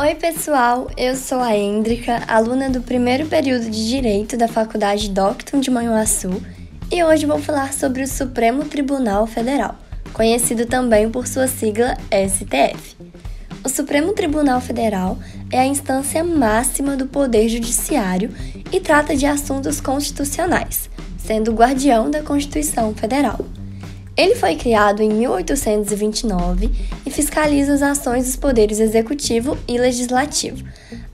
Oi, pessoal! Eu sou a Hendrika, aluna do primeiro período de Direito da Faculdade Docton de Manhuaçu, e hoje vou falar sobre o Supremo Tribunal Federal, conhecido também por sua sigla STF. O Supremo Tribunal Federal é a instância máxima do Poder Judiciário e trata de assuntos constitucionais, sendo o guardião da Constituição Federal. Ele foi criado em 1829 e fiscaliza as ações dos poderes executivo e legislativo,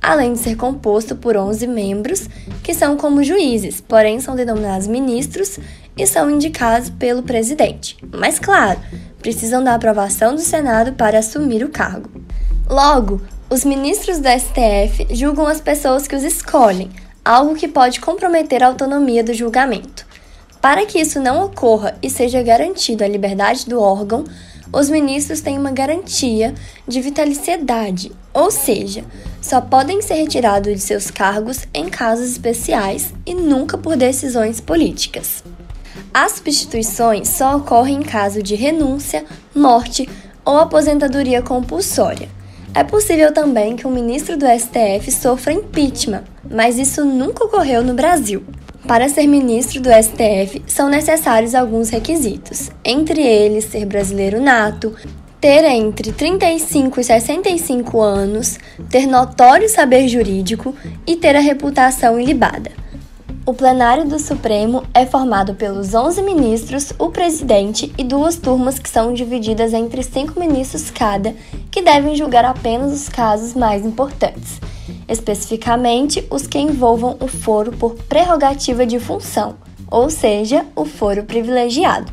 além de ser composto por 11 membros, que são como juízes, porém são denominados ministros e são indicados pelo presidente. Mas, claro, precisam da aprovação do Senado para assumir o cargo. Logo, os ministros do STF julgam as pessoas que os escolhem, algo que pode comprometer a autonomia do julgamento. Para que isso não ocorra e seja garantida a liberdade do órgão, os ministros têm uma garantia de vitaliciedade, ou seja, só podem ser retirados de seus cargos em casos especiais e nunca por decisões políticas. As substituições só ocorrem em caso de renúncia, morte ou aposentadoria compulsória. É possível também que um ministro do STF sofra impeachment, mas isso nunca ocorreu no Brasil. Para ser ministro do STF, são necessários alguns requisitos, entre eles ser brasileiro nato, ter entre 35 e 65 anos, ter notório saber jurídico e ter a reputação ilibada. O plenário do Supremo é formado pelos 11 ministros, o presidente e duas turmas que são divididas entre cinco ministros cada, que devem julgar apenas os casos mais importantes especificamente os que envolvam o foro por prerrogativa de função, ou seja, o foro privilegiado.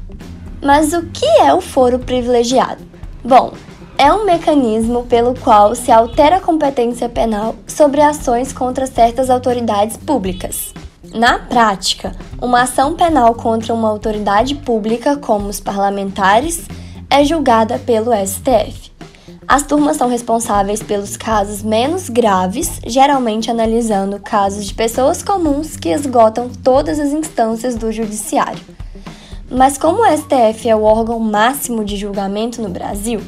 Mas o que é o foro privilegiado? Bom, é um mecanismo pelo qual se altera a competência penal sobre ações contra certas autoridades públicas. Na prática, uma ação penal contra uma autoridade pública, como os parlamentares, é julgada pelo STF. As turmas são responsáveis pelos casos menos graves, geralmente analisando casos de pessoas comuns que esgotam todas as instâncias do judiciário. Mas como o STF é o órgão máximo de julgamento no Brasil,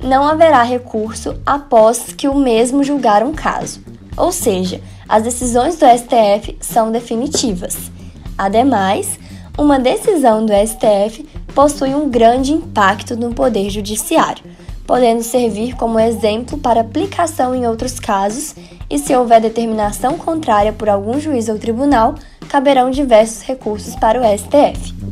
não haverá recurso após que o mesmo julgar um caso. Ou seja, as decisões do STF são definitivas. Ademais, uma decisão do STF possui um grande impacto no poder judiciário podendo servir como exemplo para aplicação em outros casos, e se houver determinação contrária por algum juiz ou tribunal, caberão diversos recursos para o STF.